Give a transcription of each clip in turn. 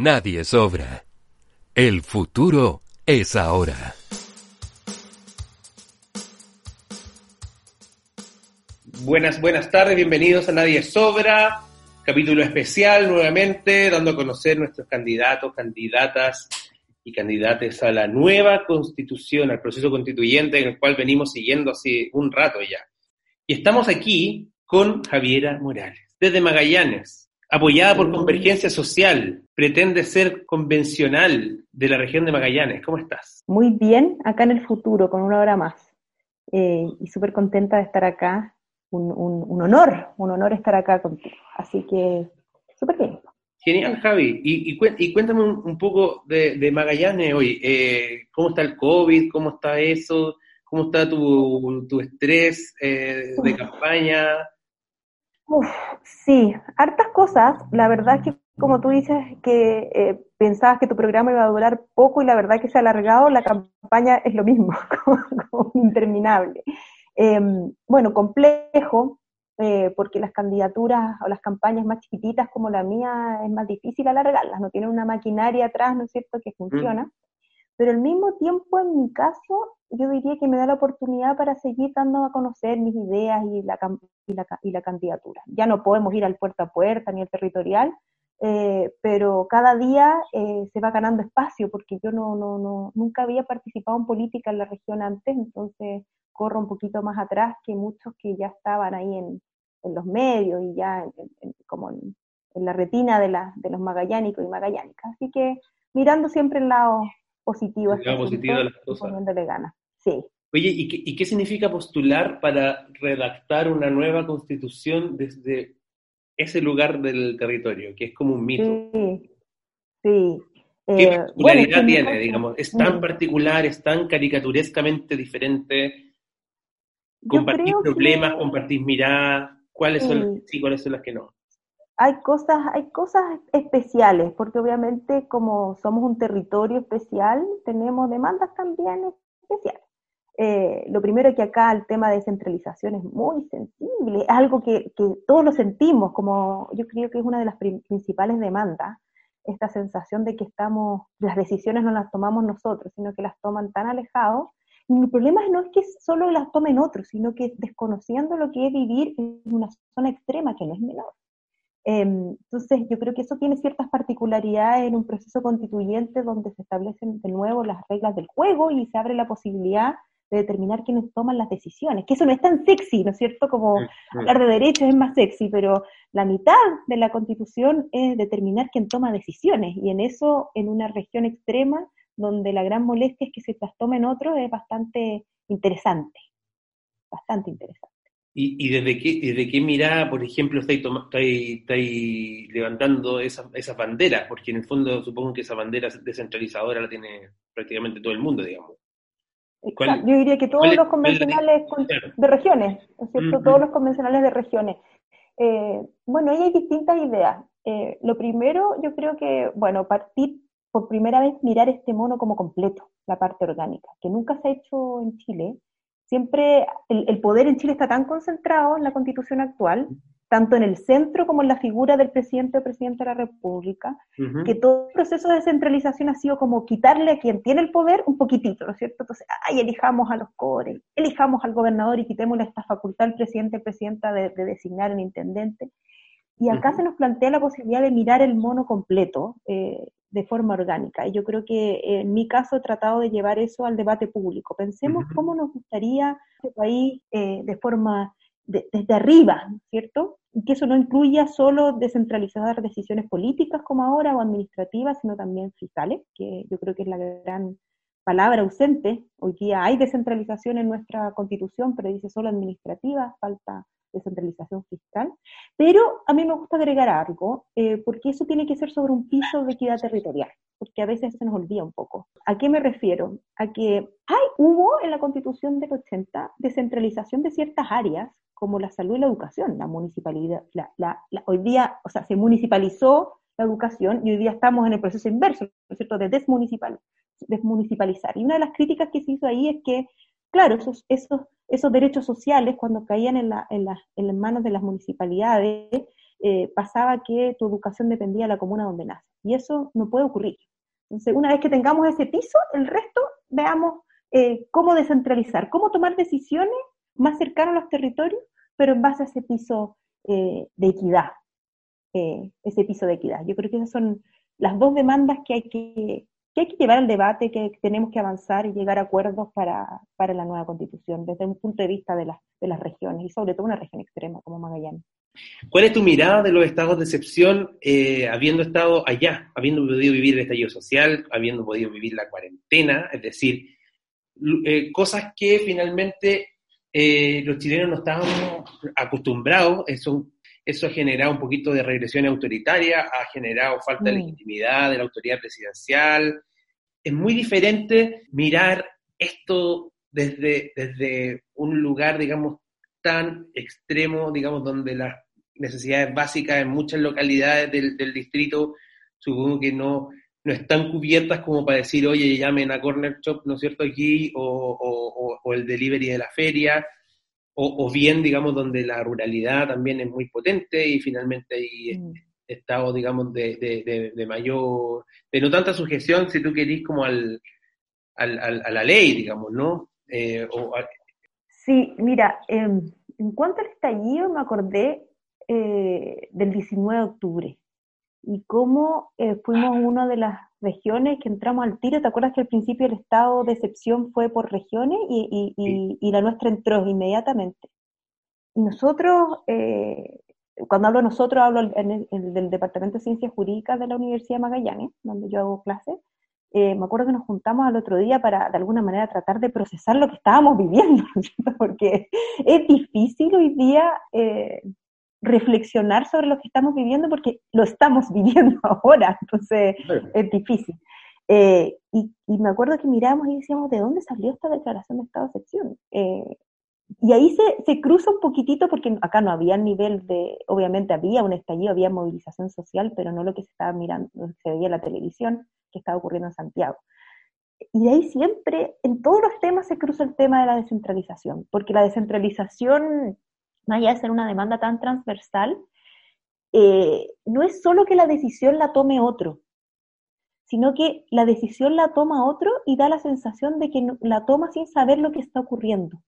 Nadie sobra. El futuro es ahora. Buenas, buenas tardes, bienvenidos a Nadie Sobra, capítulo especial nuevamente, dando a conocer nuestros candidatos, candidatas y candidates a la nueva constitución, al proceso constituyente en el cual venimos siguiendo hace un rato ya. Y estamos aquí con Javiera Morales, desde Magallanes, apoyada por Convergencia Social, pretende ser convencional de la región de Magallanes. ¿Cómo estás? Muy bien, acá en el futuro, con una hora más. Eh, y súper contenta de estar acá. Un, honor, un honor estar acá contigo. Así que, súper bien. Genial, Javi. Y, y, cuéntame un, poco de, Magallanes hoy. Eh, ¿Cómo está el COVID? ¿Cómo está eso? ¿Cómo está tu, tu estrés eh, de campaña? Uf, sí, hartas cosas. La verdad es que, como tú dices, que eh, pensabas que tu programa iba a durar poco y la verdad que se ha alargado, la campaña es lo mismo, como, interminable. Em, bueno, complejo, eh, porque las candidaturas o las campañas más chiquititas como la mía es más difícil alargarlas, no tienen una maquinaria atrás, ¿no es cierto?, que funciona. Pero al mismo tiempo, en mi caso, yo diría que me da la oportunidad para seguir dando a conocer mis ideas y la, y la, candidatura. Ya no podemos ir al puerta a puerta ni al territorial, eh, pero cada día eh, se va ganando espacio porque yo no, no, no, nunca había participado en política en la región antes, entonces corro un poquito más atrás que muchos que ya estaban ahí en, en los medios y ya como en, la retina de, la, de los magallánicos y magallánicas. Así que mirando siempre el lado positivo. Las cosas. Poniéndole ganas. Sí. Oye, ¿y qué, significa postular para redactar una nueva constitución desde ese lugar del territorio, que es como un mito? Sí, sí. ¿Qué eh, particularidad tiene, digamos? ¿Es tan particular, es tan caricaturescamente diferente? ¿Compartís problemas, compartís miradas? ¿Cuáles son las que sí, cuáles son las que no? Hay cosas, hay cosas especiales, porque obviamente como somos un territorio especial, tenemos demandas también especiales. Eh, lo primero es que acá el tema de descentralización es muy sensible, es algo que, todos lo sentimos, como yo creo que es una de las principales demandas, esta sensación de que estamos, las decisiones no las tomamos nosotros, sino que las toman tan alejados. Y mi problema no es que solo las tomen otros, sino que desconociendo lo que es vivir en una zona extrema que no es menor. Em, entonces, yo creo que eso tiene ciertas particularidades en un proceso constituyente donde se establecen de nuevo las reglas del juego y se abre la posibilidad de determinar quiénes toman las decisiones, que eso no es tan sexy, ¿no es cierto? Como hablar de derechos es más sexy, pero la mitad de la constitución es determinar quién toma decisiones, y en eso, en una región extrema, donde la gran molestia es que se las tomen otros, es bastante interesante, bastante interesante. ¿Y, desde, qué, desde qué mirada, por ejemplo, estáis, estáis, levantando esas esa banderas? Porque en el fondo supongo que esa bandera descentralizadora la tiene prácticamente todo el mundo, digamos. Yo diría que todos los convencionales de regiones, ¿no cierto? Todos los convencionales de regiones. Eh, bueno, ahí hay distintas ideas. Eh, lo primero, yo creo que, bueno, partir por primera vez mirar este mono como completo, la parte orgánica, que nunca se ha hecho en Chile. Siempre el poder en Chile está tan concentrado en la constitución actual tanto en el centro como en la figura del presidente o presidente de la República, que todo el proceso de descentralización ha sido como quitarle a quien tiene el poder un poquitito, ¿no es cierto? Entonces, ay, elijamos a los cores, elijamos al gobernador y quitémosle esta facultad al presidente o presidenta de, designar al intendente. Y acá se nos plantea la posibilidad de mirar el mono completo eh, de forma orgánica. Y yo creo que en mi caso he tratado de llevar eso al debate público. Pensemos cómo nos gustaría este país eh, de forma desde arriba, ¿cierto? Y que eso no incluya solo descentralizar decisiones políticas como ahora o administrativas, sino también fiscales, que yo creo que es la gran palabra ausente. Hoy día hay descentralización en nuestra constitución, pero dice solo administrativa, falta descentralización fiscal. Pero a mí me gusta agregar algo, eh, porque eso tiene que ser sobre un piso de equidad territorial, porque a veces se nos olvida un poco. ¿A qué me refiero? A que hay, hubo en la constitución del 80 descentralización de ciertas áreas como la salud y la educación. La municipalidad, la, hoy día, o sea, se municipalizó la educación y hoy día estamos en el proceso inverso, ¿no es cierto?, de desmunicipal, desmunicipalizar. Y una de las críticas que se hizo ahí es que, claro, esos, esos, esos derechos sociales, cuando caían en, la, en, en las manos de las municipalidades, eh, pasaba que tu educación dependía de la comuna donde naces. Y eso no puede ocurrir. Entonces, una vez que tengamos ese piso, el resto veamos eh, cómo descentralizar, cómo tomar decisiones más cercanas a los territorios, pero en base a ese piso de equidad, ese piso de equidad. Yo creo que esas son las dos demandas que hay que, que hay que llevar al debate, que tenemos que avanzar y llegar a acuerdos para, para la nueva constitución, desde un punto de vista de, de las regiones, y sobre todo una región extrema como Magallanes. ¿Cuál es tu mirada de los estados de excepción, eh, habiendo estado allá, habiendo podido vivir el estallido social, habiendo podido vivir la cuarentena, es decir, eh, cosas que finalmente eh, los chilenos no estábamos acostumbrados, eso, eso ha generado un poquito de regresión autoritaria, ha generado falta de mm. legitimidad de la autoridad presidencial, es muy diferente mirar esto desde, desde un lugar, digamos, tan extremo, digamos, donde las necesidades básicas en muchas localidades del, distrito supongo que no, no están cubiertas como para decir, oye, llamen a Corner Shop, ¿no es cierto?, aquí, o, el delivery de la feria, o, bien, digamos, donde la ruralidad también es muy potente y finalmente hay mm. estados, digamos, de, de, mayor de no tanta sujeción, si tú querís, como al, al, a la ley, digamos, ¿no? Eh, sí, mira, em, en cuanto al estallido, me acordé eh, del 19 de octubre y cómo eh, fuimos una de las regiones que entramos al tiro. ¿Te acuerdas que al principio el estado de excepción fue por regiones y, y, y, la nuestra entró inmediatamente? Y nosotros, cuando hablo nosotros, hablo en del Departamento de Ciencias Jurídicas de la Universidad de Magallanes, donde yo hago clases. Eh, me acuerdo que nos juntamos al otro día para, de alguna manera, tratar de procesar lo que estábamos viviendo, porque es difícil hoy día eh, reflexionar sobre lo que estamos viviendo porque lo estamos viviendo ahora, entonces es difícil. Eh, y, y, me acuerdo que miramos y decíamos, ¿de dónde salió esta declaración de estado de excepción? y ahí se, se, cruza un poquitito porque acá no había nivel de, obviamente había un estallido, había movilización social, pero no lo que se estaba mirando, lo que se veía en la televisión que estaba ocurriendo en Santiago. Y de ahí siempre, en todos los temas se cruza el tema de la descentralización, porque la descentralización, más allá de ser una demanda tan transversal, eh, no es solo que la decisión la tome otro, sino que la decisión la toma otro y da la sensación de que la toma sin saber lo que está ocurriendo.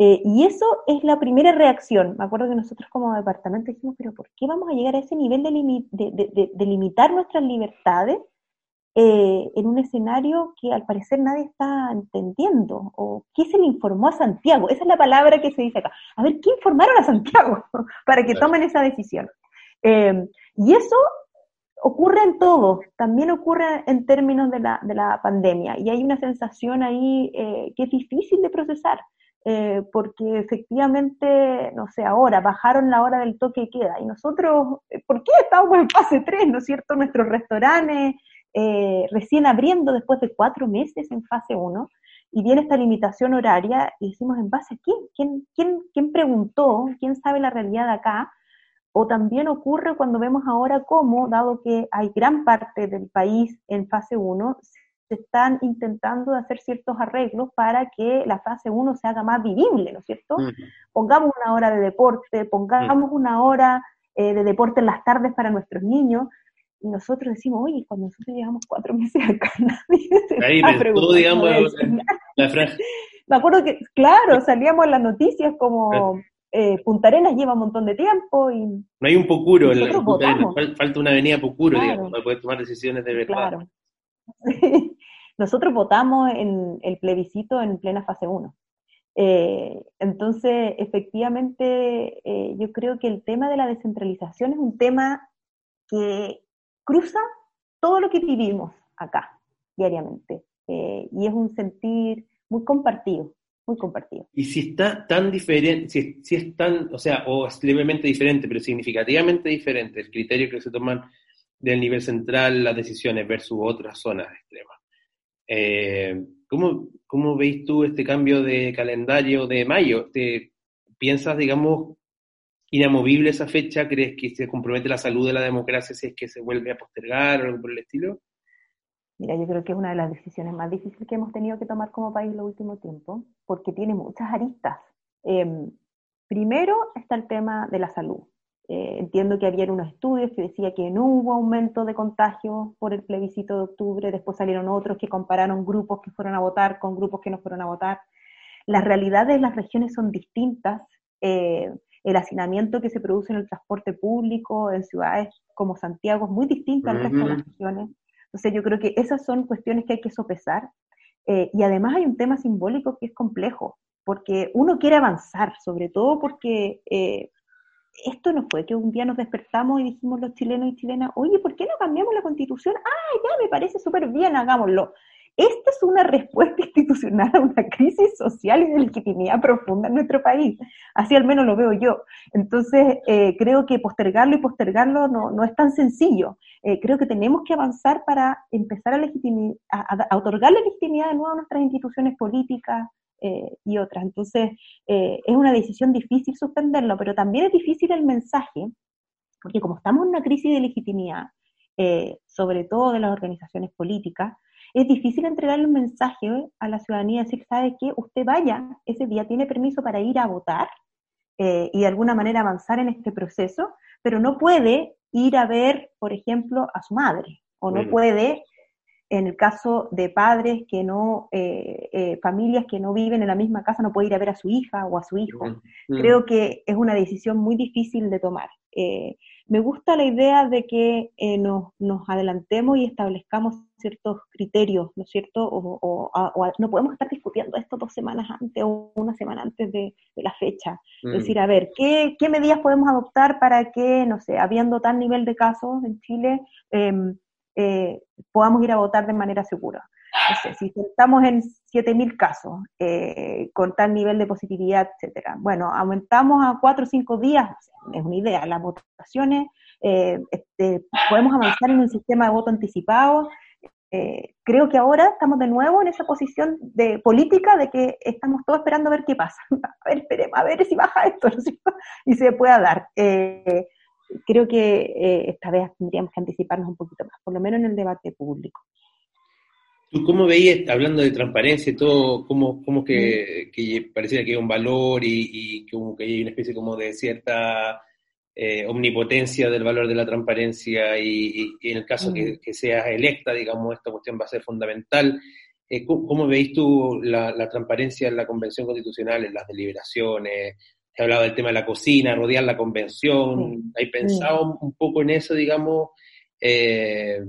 Eh, y eso es la primera reacción. Me acuerdo que nosotros como departamento dijimos, pero ¿por qué vamos a llegar a ese nivel de, limitar nuestras libertades eh, en un escenario que al parecer nadie está entendiendo? ¿O qué se le informó a Santiago? Esa es la palabra que se dice acá. A ver, ¿qué informaron a Santiago para que tomen esa decisión? Eh, y eso ocurre en todo, también ocurre en términos de la, de la pandemia. Y hay una sensación ahí que es difícil de procesar. Eh, porque efectivamente, no sé, ahora bajaron la hora del toque y queda. Y nosotros, eh, ¿por qué estamos en fase 3, no es cierto? Nuestros restaurantes eh, recién abriendo después de cuatro meses en fase 1, y viene esta limitación horaria, y decimos, ¿en base a quién? ¿Quién, quién, quién preguntó? ¿Quién sabe la realidad acá? O también ocurre cuando vemos ahora cómo, dado que hay gran parte del país en fase 1, se están intentando hacer ciertos arreglos para que la fase 1 se haga más vivible, ¿no es cierto? Pongamos una hora de deporte, pongamos una hora eh, de deporte en las tardes para nuestros niños, y nosotros decimos, oye, cuando nosotros llevamos cuatro meses acá, nadie se Ahí está digamos, la, frase. Me acuerdo que, claro, salíamos en las noticias como... Eh, Punta Arenas lleva un montón de tiempo y... No hay un Pocuro, en la, falta una avenida Pocuro, digamos, para poder tomar decisiones de verdad. Claro. Nosotros votamos en el plebiscito en plena fase 1. Eh, entonces, efectivamente, eh, yo creo que el tema de la descentralización es un tema que cruza todo lo que vivimos acá diariamente. Eh, y es un sentir muy compartido, muy compartido. Y si está tan diferente, si, si, es tan, o sea, o es levemente diferente, pero significativamente diferente el criterio que se toman del nivel central las decisiones versus otras zonas extremas. Eh, ¿cómo, ¿Cómo veis tú este cambio de calendario de mayo? ¿Te piensas, digamos, inamovible esa fecha? ¿Crees que se compromete la salud de la democracia si es que se vuelve a postergar o algo por el estilo? Mira, yo creo que es una de las decisiones más difíciles que hemos tenido que tomar como país en los últimos tiempos, porque tiene muchas aristas. Em, primero está el tema de la salud. Eh, entiendo que había unos estudios que decía que no hubo aumento de contagios por el plebiscito de octubre, después salieron otros que compararon grupos que fueron a votar con grupos que no fueron a votar. Las realidades de las regiones son distintas. Eh, el hacinamiento que se produce en el transporte público en ciudades como Santiago es muy distinto al resto de las regiones. Entonces yo creo que esas son cuestiones que hay que sopesar. Eh, y además hay un tema simbólico que es complejo, porque uno quiere avanzar, sobre todo porque esto no fue que un día nos despertamos y dijimos los chilenos y chilenas, oye, ¿por qué no cambiamos la constitución? Ah, ya, me parece súper bien, hagámoslo. Esta es una respuesta institucional a una crisis social y de legitimidad profunda en nuestro país. Así al menos lo veo yo. Entonces, eh, creo que postergarlo y postergarlo no, no es tan sencillo. Eh, creo que tenemos que avanzar para empezar a, a, a, otorgar la legitimidad de nuevo a nuestras instituciones políticas, eh, y otras. Entonces, eh, es una decisión difícil suspenderlo, pero también es difícil el mensaje, porque como estamos en una crisis de legitimidad, sobre todo de las organizaciones políticas, es difícil entregarle un mensaje a la ciudadanía, decir, sabe que usted vaya, ese día tiene permiso para ir a votar y de alguna manera avanzar en este proceso, pero no puede ir a ver, por ejemplo, a su madre, o no puede en el caso de padres que no, eh, eh, familias que no viven en la misma casa, no puede ir a ver a su hija o a su hijo. Creo que es una decisión muy difícil de tomar. Eh, me gusta la idea de que nos, adelantemos y establezcamos ciertos criterios, ¿no es cierto? O, no podemos estar discutiendo esto dos semanas antes o una semana antes de, la fecha. Es decir, a ver, ¿qué, ¿qué medidas podemos adoptar para que, no sé, habiendo tal nivel de casos en Chile, em, eh, podamos ir a votar de manera segura. Si estamos en 7.000 casos eh, con tal nivel de positividad, etcétera, bueno, aumentamos a 4 o 5 días, es una idea, las votaciones, eh, este, podemos avanzar en un sistema de voto anticipado. creo que ahora estamos de nuevo en esa posición de política de que estamos todos esperando a ver qué pasa. A ver, esperemos, a ver si baja esto, y se pueda dar creo que eh, esta vez tendríamos que anticiparnos un poquito más, por lo menos en el debate público. ¿Tú cómo veías, hablando de transparencia y todo, cómo, cómo que, que, pareciera que hay un valor y, y como que hay una especie como de cierta eh, omnipotencia del valor de la transparencia y, en el caso que, que, seas electa, digamos, esta cuestión va a ser fundamental. Eh, ¿cómo, veis tú la, la, transparencia en la Convención Constitucional, en las deliberaciones, he hablado del tema de la cocina, rodear la convención, ¿hay pensado un poco en eso, digamos? Eh,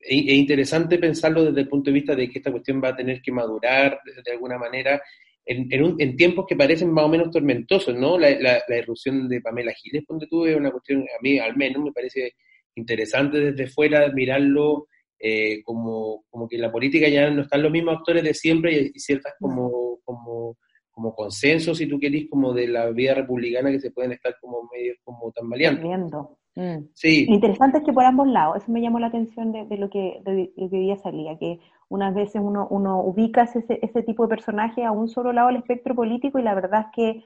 es, interesante pensarlo desde el punto de vista de que esta cuestión va a tener que madurar de, alguna manera en, tiempos que parecen más o menos tormentosos, ¿no? La, la, irrupción de Pamela Giles, donde tuve una cuestión, a mí al menos me parece interesante desde fuera mirarlo eh, como, como que la política ya no están los mismos actores de siempre y, y ciertas como, como como consenso, si tú querés, como de la vida republicana que se pueden estar como medios como tan valientes. Mm. Sí. interesante es que por ambos lados, eso me llamó la atención de, lo que de, hoy día salía, que unas veces uno, uno ubica ese, ese tipo de personaje a un solo lado del espectro político y la verdad es que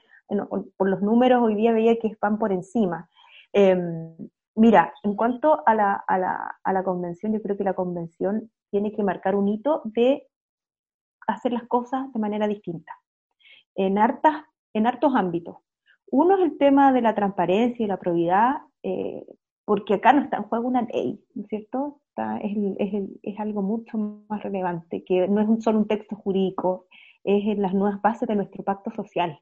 por los números hoy día veía que van por encima. Em, mira, en cuanto a la, a, la, a la convención, yo creo que la convención tiene que marcar un hito de hacer las cosas de manera distinta en, hartas, en hartos ámbitos. Uno es el tema de la transparencia y la probidad, eh, porque acá no está en juego una ley, ¿no es cierto? es, algo mucho más relevante, que no es solo un texto jurídico, es en las nuevas bases de nuestro pacto social.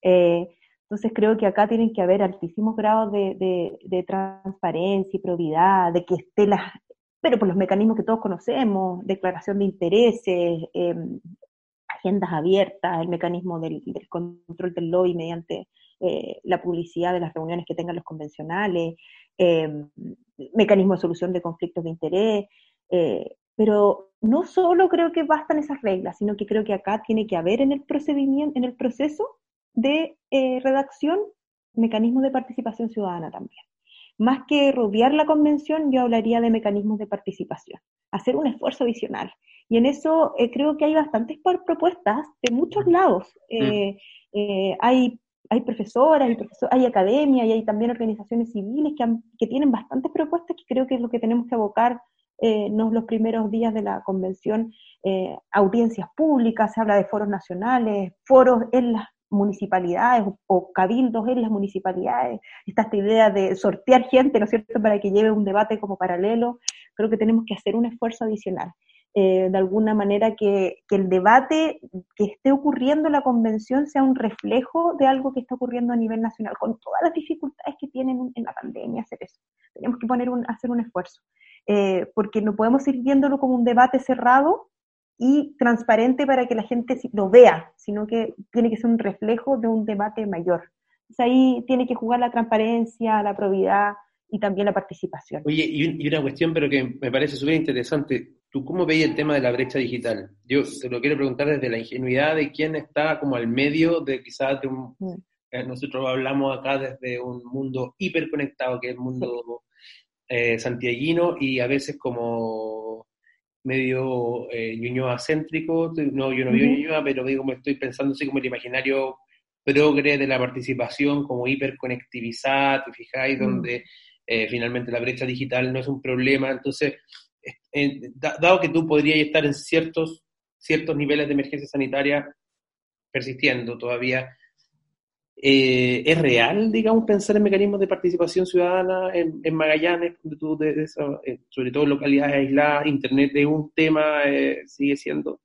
Eh, entonces creo que acá tienen que haber altísimos grados de, transparencia y probidad, de que esté las, pero por los mecanismos que todos conocemos, declaración de intereses, em, agendas abiertas, el mecanismo del, control del lobby mediante eh, la publicidad de las reuniones que tengan los convencionales, eh, mecanismo de solución de conflictos de interés, eh, pero no solo creo que bastan esas reglas, sino que creo que acá tiene que haber en el procedimiento, en el proceso de redacción, mecanismos de participación ciudadana también. Más que rodear la convención, yo hablaría de mecanismos de participación, hacer un esfuerzo adicional. Y en eso eh, creo que hay bastantes propuestas de muchos lados. Eh, eh, hay, hay profesoras, hay, hay academia y hay también organizaciones civiles que, que tienen bastantes propuestas que creo que es lo que tenemos que abocar no los primeros días de la convención, audiencias públicas, se habla de foros nacionales, foros en las municipalidades o, cabildos en las municipalidades, está esta idea de sortear gente, ¿no es cierto?, para que lleve un debate como paralelo, creo que tenemos que hacer un esfuerzo adicional. Eh, de alguna manera que, el debate que esté ocurriendo en la convención sea un reflejo de algo que está ocurriendo a nivel nacional, con todas las dificultades que tienen en la pandemia hacer eso. Tenemos que poner un, hacer un esfuerzo, eh, porque no podemos ir viéndolo como un debate cerrado y transparente para que la gente lo vea, sino que tiene que ser un reflejo de un debate mayor. ahí tiene que jugar la transparencia, la probidad y también la participación. Oye, y, una cuestión, pero que me parece súper interesante. ¿Tú cómo veis el tema de la brecha digital? Yo te lo quiero preguntar desde la ingenuidad de quién está como al medio de quizás de un... Mm. Eh, nosotros hablamos acá desde un mundo hiperconectado, que es el mundo eh, santiaguino, y a veces como medio eh, céntrico, no, yo no vivo Ñuñoa, pero digo, me estoy pensando así como el imaginario progre de la participación, como hiperconectivizada, ¿te fijáis? Mm. Donde eh, finalmente la brecha digital no es un problema, entonces dado que tú podrías estar en ciertos, ciertos niveles de emergencia sanitaria persistiendo todavía, eh, ¿es real, digamos, pensar en mecanismos de participación ciudadana en, Magallanes, eh, sobre todo en localidades aisladas, Internet es un tema, eh, sigue siendo?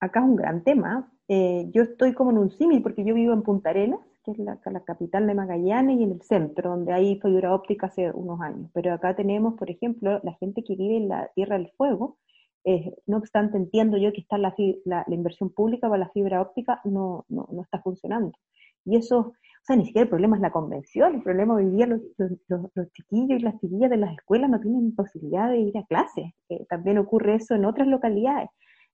Acá es un gran tema. yo estoy como en un símil porque yo vivo en Punta Arenas que es la, capital de Magallanes, y en el centro, donde hay fibra óptica hace unos años. Pero acá tenemos, por ejemplo, la gente que vive en la Tierra del Fuego, eh, no obstante entiendo yo que está la, la, inversión pública para la fibra óptica no, no, no, está funcionando. Y eso, o sea, ni siquiera el problema es la convención, el problema hoy día los, los, chiquillos y las chiquillas de las escuelas no tienen posibilidad de ir a clases. Eh, también ocurre eso en otras localidades.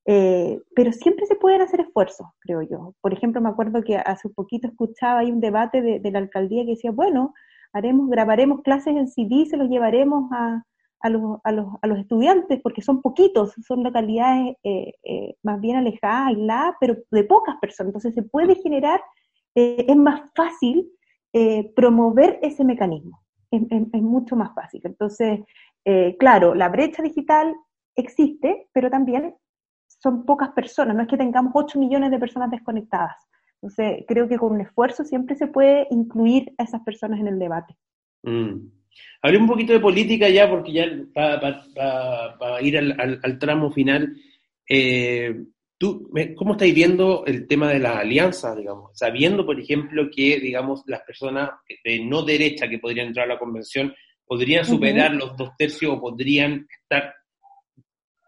Eh, pero siempre se pueden hacer esfuerzos, creo yo. Por ejemplo, me acuerdo que hace un poquito escuchaba ahí un debate de, la alcaldía que decía, bueno, haremos, grabaremos clases en CD se los llevaremos a, a, los, a, los, a los estudiantes, porque son poquitos, son localidades eh, eh, más bien alejadas, aisladas, pero de pocas personas. Entonces se puede generar, es más fácil promover ese mecanismo, es, es, mucho más fácil. Entonces, claro, la brecha digital existe, pero también son pocas personas, no es que tengamos 8 millones de personas desconectadas. Entonces, creo que con un esfuerzo siempre se puede incluir a esas personas en el debate. Mm. Un poquito de política ya, porque ya para ir al, tramo final, eh, ¿tú cómo estáis viendo el tema de las alianzas, digamos? Sabiendo, por ejemplo, que, digamos, las personas de no derecha que podrían entrar a la convención podrían superar los dos tercios o podrían estar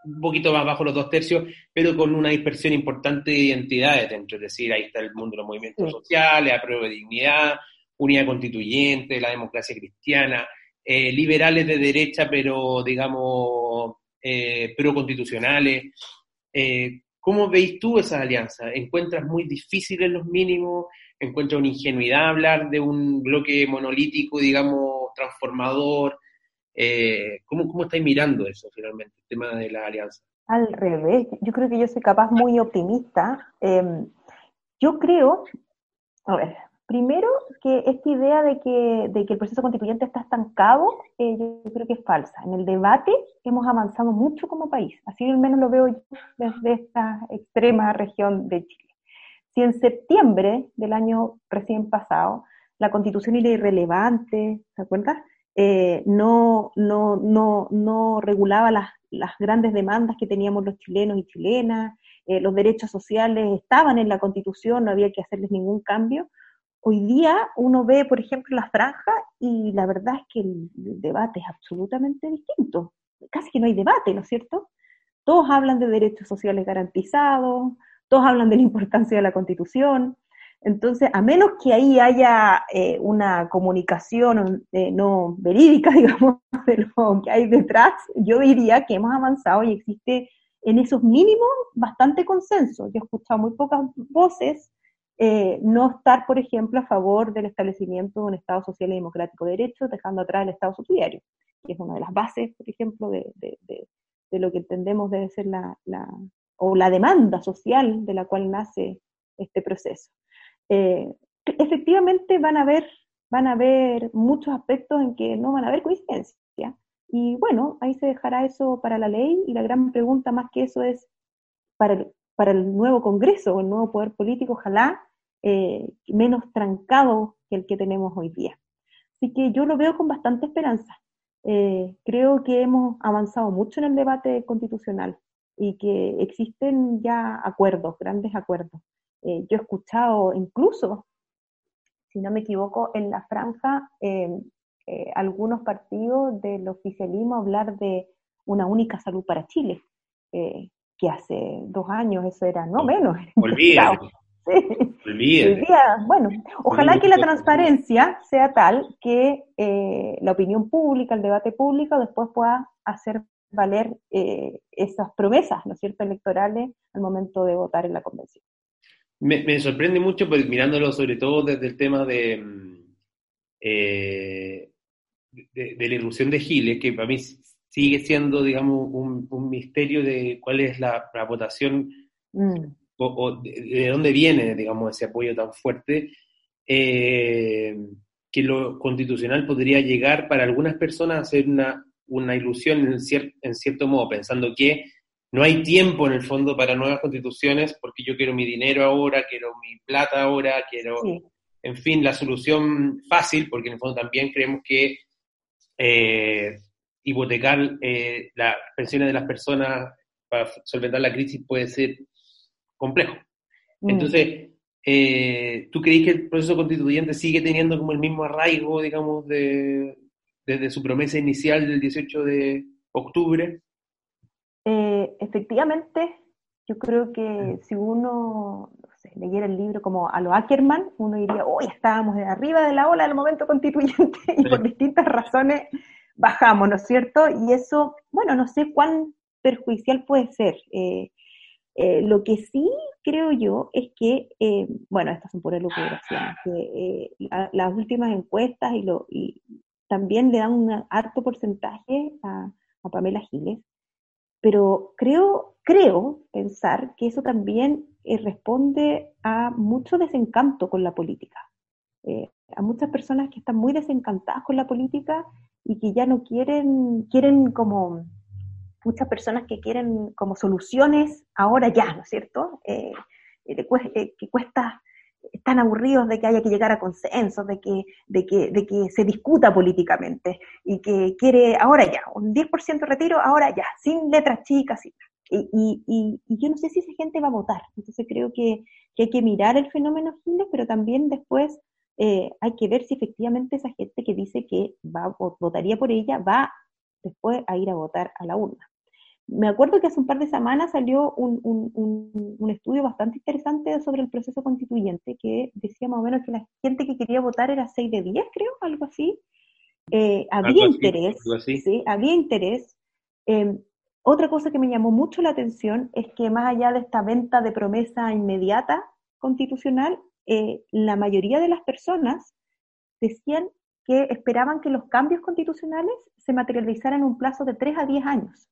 un poquito más bajo los dos tercios, pero con una dispersión importante de identidades dentro. Es decir, ahí está el mundo de los movimientos sociales, la prueba de dignidad, unidad constituyente, la democracia cristiana, eh, liberales de derecha, pero digamos eh, pro-constitucionales. Eh, ¿Cómo veis tú esas alianzas? ¿Encuentras muy difíciles los mínimos? ¿Encuentras una ingenuidad hablar de un bloque monolítico, digamos, transformador? Eh, ¿cómo, ¿Cómo estáis mirando eso finalmente, el tema de la alianza? Al revés, yo creo que yo soy capaz muy optimista. Em, yo creo, a ver, primero que esta idea de que, de que el proceso constituyente está estancado, eh, yo creo que es falsa. En el debate hemos avanzado mucho como país, así al menos lo veo yo desde esta extrema región de Chile. Si en septiembre del año recién pasado la constitución era irrelevante, ¿se acuerdan? Eh, no, no, no, no regulaba las, grandes demandas que teníamos los chilenos y chilenas, eh, los derechos sociales estaban en la constitución, no había que hacerles ningún cambio. Hoy día uno ve, por ejemplo, la franja y la verdad es que el, debate es absolutamente distinto. Casi que no hay debate, ¿no es cierto? Todos hablan de derechos sociales garantizados, todos hablan de la importancia de la constitución, entonces, a menos que ahí haya eh, una comunicación eh, no verídica, digamos, de lo que hay detrás, yo diría que hemos avanzado y existe en esos mínimos bastante consenso. Yo he escuchado muy pocas voces eh, no estar, por ejemplo, a favor del establecimiento de un Estado social y democrático de derecho, dejando atrás el Estado subsidiario, que es una de las bases, por ejemplo, de, lo que entendemos debe ser la, o la demanda social de la cual nace este proceso. Eh, efectivamente van a haber van a haber muchos aspectos en que no van a haber coincidencia. Y bueno, ahí se dejará eso para la ley y la gran pregunta más que eso es para el, para el nuevo Congreso o el nuevo poder político, ojalá eh, menos trancado que el que tenemos hoy día. Así que yo lo veo con bastante esperanza. Eh, creo que hemos avanzado mucho en el debate constitucional y que existen ya acuerdos, grandes acuerdos. Eh, yo he escuchado incluso, si no me equivoco, en la franja algunos partidos del oficialismo hablar de una única salud para Chile, que hace dos años eso era no menos. Olvídate. bueno, ojalá que la transparencia sea tal que eh, la opinión pública, el debate público después pueda hacer valer eh, esas promesas, ¿no es cierto?, electorales al momento de votar en la convención. Me, sorprende mucho, pues, mirándolo sobre todo desde el tema de, mm, eh, de, la irrupción de Giles, que para mí sigue siendo, digamos, un, misterio de cuál es la, votación mm. o, de, dónde viene, digamos, ese apoyo tan fuerte, eh, que lo constitucional podría llegar para algunas personas a ser una, una ilusión en, en cierto modo, pensando que no hay tiempo en el fondo para nuevas constituciones porque yo quiero mi dinero ahora, quiero mi plata ahora, quiero, en fin, la solución fácil, porque en el fondo también creemos que eh, hipotecar eh, las pensiones de las personas para solventar la crisis puede ser complejo. Mm. Entonces, eh, ¿tú crees que el proceso constituyente sigue teniendo como el mismo arraigo, digamos, de, desde su promesa inicial del 18 de octubre? Eh, efectivamente, yo creo que si uno leyera el libro como a lo Ackerman, uno diría, hoy estábamos de arriba de la ola del momento constituyente y por distintas razones bajamos, ¿no es cierto? Y eso, bueno, no sé cuán perjudicial puede ser. Eh, eh, lo que sí creo yo es que, eh, bueno, estas son puras lucubraciones, que eh, las últimas encuestas y, lo, y también le dan un alto porcentaje a, Pamela Giles, pero creo, creo pensar que eso también responde a mucho desencanto con la política, a muchas personas que están muy desencantadas con la política y que ya no quieren, quieren como muchas personas que quieren como soluciones ahora ya, ¿no es cierto? Eh, eh, eh, que cuesta, están aburridos de que haya que llegar a consensos, de que, de que, de que se discuta políticamente y que quiere ahora ya, un 10% retiro ahora ya, sin letras chicas. Y, y, y, yo no sé si esa gente va a votar. Entonces creo que, que hay que mirar el fenómeno Giles, pero también después hay que ver si efectivamente esa gente que dice que va, votaría por ella va después a ir a votar a la urna. Me acuerdo que hace un par de semanas salió un, un, estudio bastante interesante sobre el proceso constituyente que decía más o menos que la gente que quería votar era 6 de 10, creo, algo así. Eh, había, interés, Sí, había interés, em, otra cosa que me llamó mucho la atención es que más allá de esta venta de promesa inmediata constitucional, eh, la mayoría de las personas decían que esperaban que los cambios constitucionales se materializaran en un plazo de 3 a 10 años.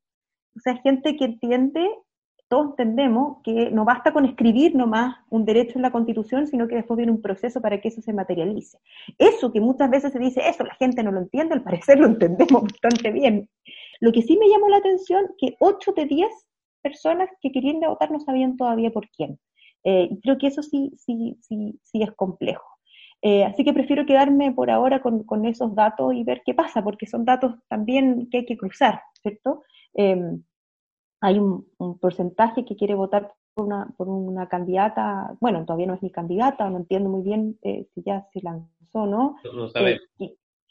O sea, gente que entiende, todos entendemos que no basta con escribir nomás un derecho en la Constitución, sino que después viene un proceso para que eso se materialice. Eso que muchas veces se dice, eso la gente no lo entiende, al parecer lo entendemos bastante bien. Lo que sí me llamó la atención, que 8 de 10 personas que querían votar no sabían todavía por quién. Eh, creo que eso sí, sí, sí, sí es complejo. Eh, así que prefiero quedarme por ahora con, con, esos datos y ver qué pasa, porque son datos también que hay que cruzar, ¿cierto? Em, hay un, porcentaje que quiere votar por una, por una candidata, bueno, todavía no es ni candidata, no entiendo muy bien eh, si ya se lanzó, ¿no? no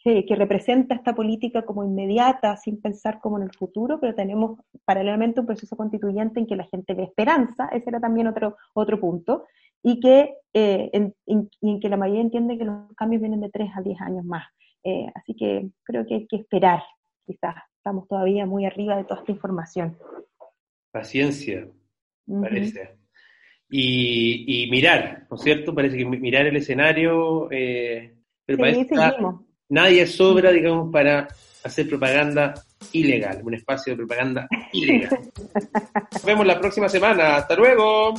eh, que, representa esta política como inmediata, sin pensar como en el futuro, pero tenemos paralelamente un proceso constituyente en que la gente ve esperanza, ese era también otro, otro punto, y que eh, en, en, que la mayoría entiende que los cambios vienen de 3 a 10 años más. así que creo que hay que esperar, quizás estamos todavía muy arriba de toda esta información. Paciencia, parece. Y, mirar, ¿no es cierto? Parece que mirar el escenario, eh, pero parece que nadie sobra, digamos, para hacer propaganda ilegal, un espacio de propaganda ilegal. Nos vemos la próxima semana. Hasta luego.